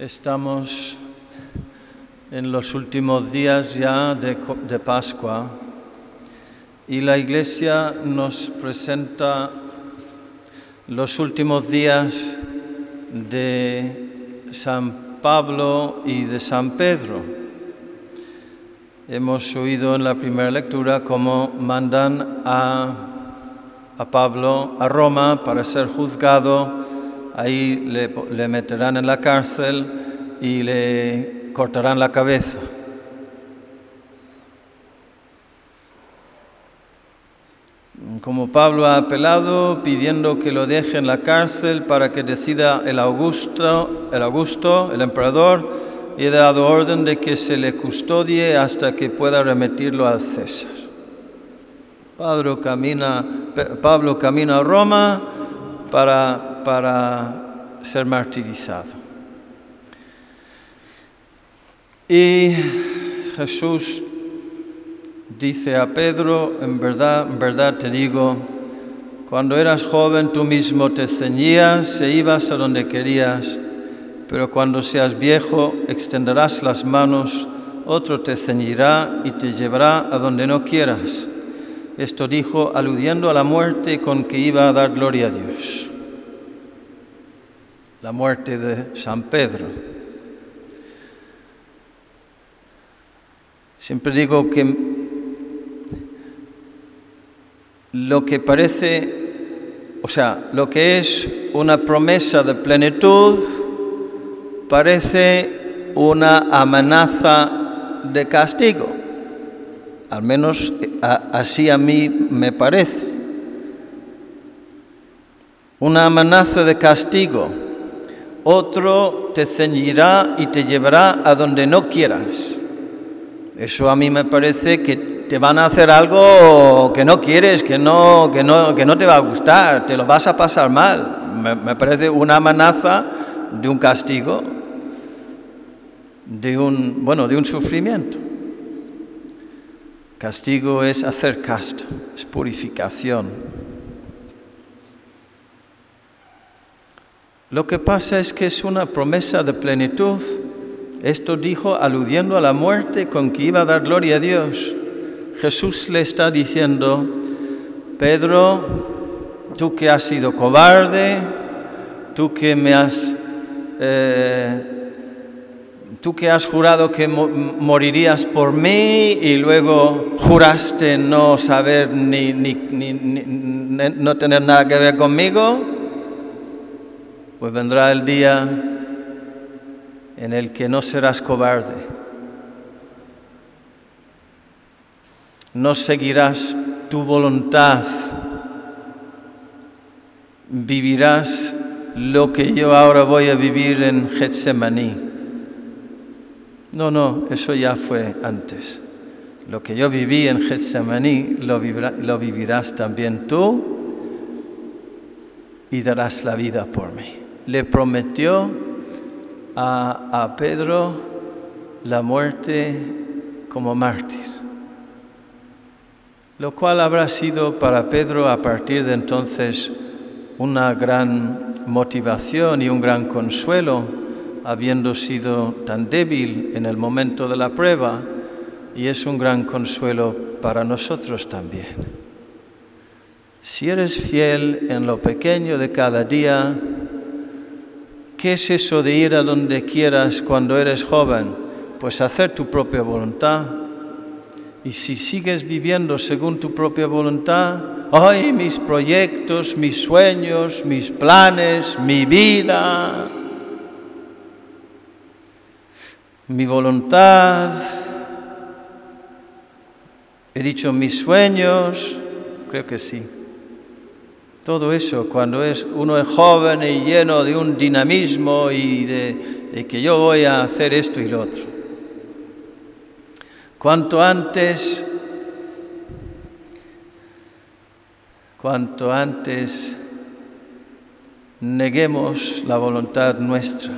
Estamos en los últimos días ya de, Pascua y la Iglesia nos presenta los últimos días de San Pablo y de San Pedro. Hemos oído en la primera lectura cómo mandan a Pablo a Roma para ser juzgado, ahí le, le meterán en la cárcel y le cortarán la cabeza. Como Pablo ha apelado pidiendo que lo deje en la cárcel para que decida el Augusto, el Augusto, el emperador, y he dado orden de que se le custodie hasta que pueda remitirlo al César. Pablo camina, Pablo camina a Roma para, para ser martirizado. Y Jesús dice a Pedro, en verdad, en verdad te digo, cuando eras joven tú mismo te ceñías e ibas a donde querías, pero cuando seas viejo extenderás las manos, otro te ceñirá y te llevará a donde no quieras. Esto dijo aludiendo a la muerte con que iba a dar gloria a Dios. La muerte de San Pedro. Siempre digo que lo que parece, o sea, lo que es una promesa de plenitud, parece una amenaza de castigo. Al menos así a mí me parece. Una amenaza de castigo. Otro te ceñirá y te llevará a donde no quieras. Eso a mí me parece que te van a hacer algo que no quieres, que no, que no, que no te va a gustar, te lo vas a pasar mal. Me, me parece una amenaza de un castigo, de un, bueno, de un sufrimiento. Castigo es hacer casto, es purificación. Lo que pasa es que es una promesa de plenitud. Esto dijo aludiendo a la muerte con que iba a dar gloria a Dios. Jesús le está diciendo, Pedro, tú que has sido cobarde, tú que me has, eh, tú que has jurado que mo morirías por mí y luego juraste no saber ni, ni, ni, ni, no tener nada que ver conmigo, pues vendrá el día en el que no serás cobarde. No seguirás tu voluntad, vivirás lo que yo ahora voy a vivir en Getsemaní. No, no, eso ya fue antes. Lo que yo viví en Getsemaní lo, lo vivirás también tú y darás la vida por mí. Le prometió a Pedro la muerte como mártir lo cual habrá sido para Pedro a partir de entonces una gran motivación y un gran consuelo, habiendo sido tan débil en el momento de la prueba, y es un gran consuelo para nosotros también. Si eres fiel en lo pequeño de cada día, ¿qué es eso de ir a donde quieras cuando eres joven? Pues hacer tu propia voluntad, y si sigues viviendo según tu propia voluntad, ay, mis proyectos, mis sueños, mis planes, mi vida, mi voluntad, he dicho mis sueños, creo que sí. Todo eso, cuando es, uno es joven y lleno de un dinamismo y de, de que yo voy a hacer esto y lo otro. Cuanto antes, cuanto antes neguemos la voluntad nuestra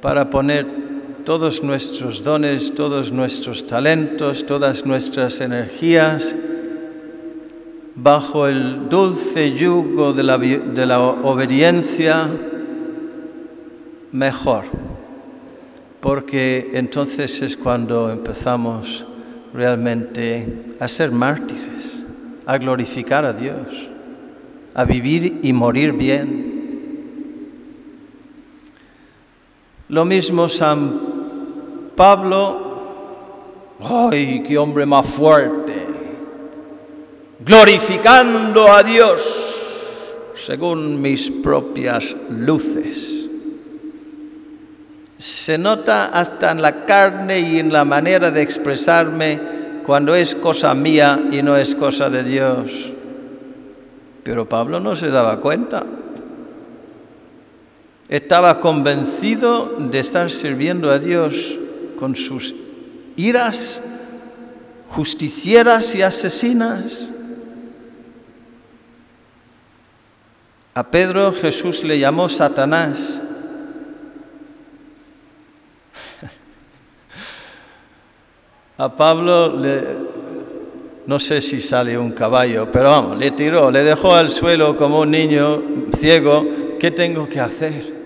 para poner todos nuestros dones, todos nuestros talentos, todas nuestras energías bajo el dulce yugo de la, obediencia, mejor. porque entonces es cuando empezamos realmente a ser mártires, a glorificar a Dios, a vivir y morir bien. Lo mismo San Pablo, ¡ay, qué hombre más fuerte! Glorificando a Dios según mis propias luces. Se nota hasta en la carne y en la manera de expresarme cuando es cosa mía y no es cosa de Dios. Pero Pablo no se daba cuenta. Estaba convencido de estar sirviendo a Dios con sus iras justicieras y asesinas. A Pedro Jesús le llamó Satanás. A Pablo le, no sé si sale un caballo, pero vamos, le tiró, le dejó al suelo como un niño ciego. ¿Qué tengo que hacer?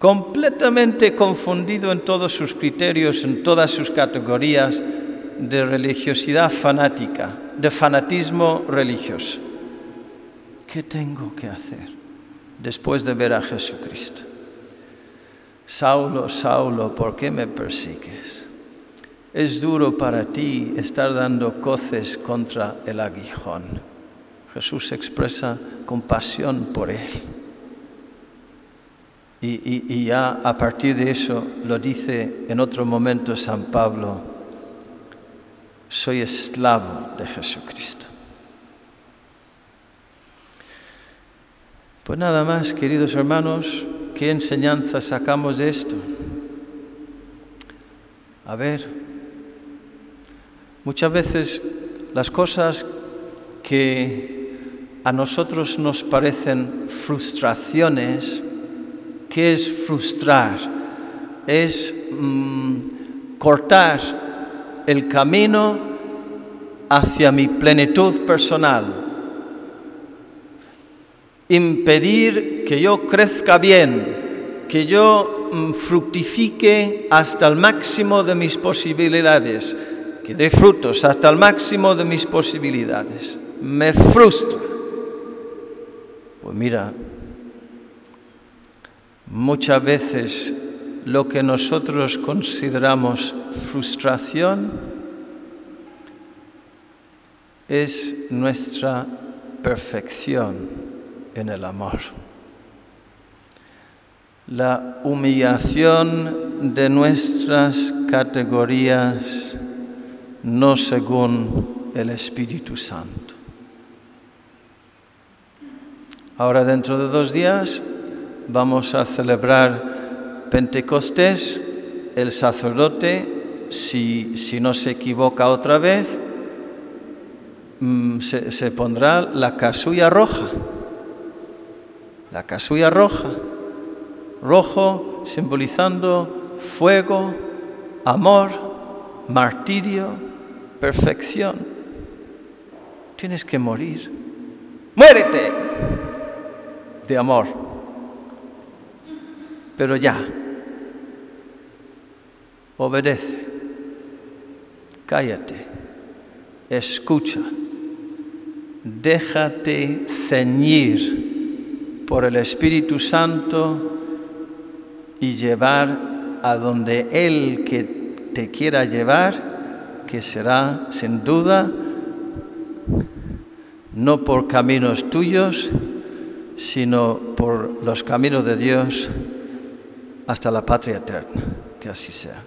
Completamente confundido en todos sus criterios, en todas sus categorías de religiosidad fanática, de fanatismo religioso. ¿qué tengo que hacer después de ver a Jesucristo? Saulo, Saulo, ¿por qué me persigues? Es duro para ti estar dando coces contra el aguijón. Jesús expresa compasión por él. Y, ya a partir de eso lo dice en otro momento San Pablo, soy esclavo de Jesucristo. Pues nada más, queridos hermanos, ¿qué enseñanza sacamos de esto? A ver, muchas veces las cosas que a nosotros nos parecen frustraciones, ¿qué es frustrar? Es mm, cortar el camino hacia mi plenitud personal, impedir que yo crezca bien, que yo mm, fructifique hasta el máximo de mis posibilidades, que dé frutos hasta el máximo de mis posibilidades. Me frustra. Pues mira, muchas veces lo que nosotros consideramos frustración es nuestra perfección en el amor. La humillación de nuestras categorías no según el Espíritu Santo. Ahora dentro de dos días vamos a celebrar Pentecostés. El sacerdote, si, no se equivoca otra vez, mm, se, se pondrá la casulla roja la casulla roja, rojo simbolizando fuego, amor, martirio, perfección. Tienes que morir. Muérete de amor. Pero ya, obedece, cállate, escucha, déjate ceñir por el Espíritu Santo y llevar a donde Él que te quiera llevar, que será sin duda no por caminos tuyos, sino por los caminos de Dios hasta la patria eterna. Que así sea.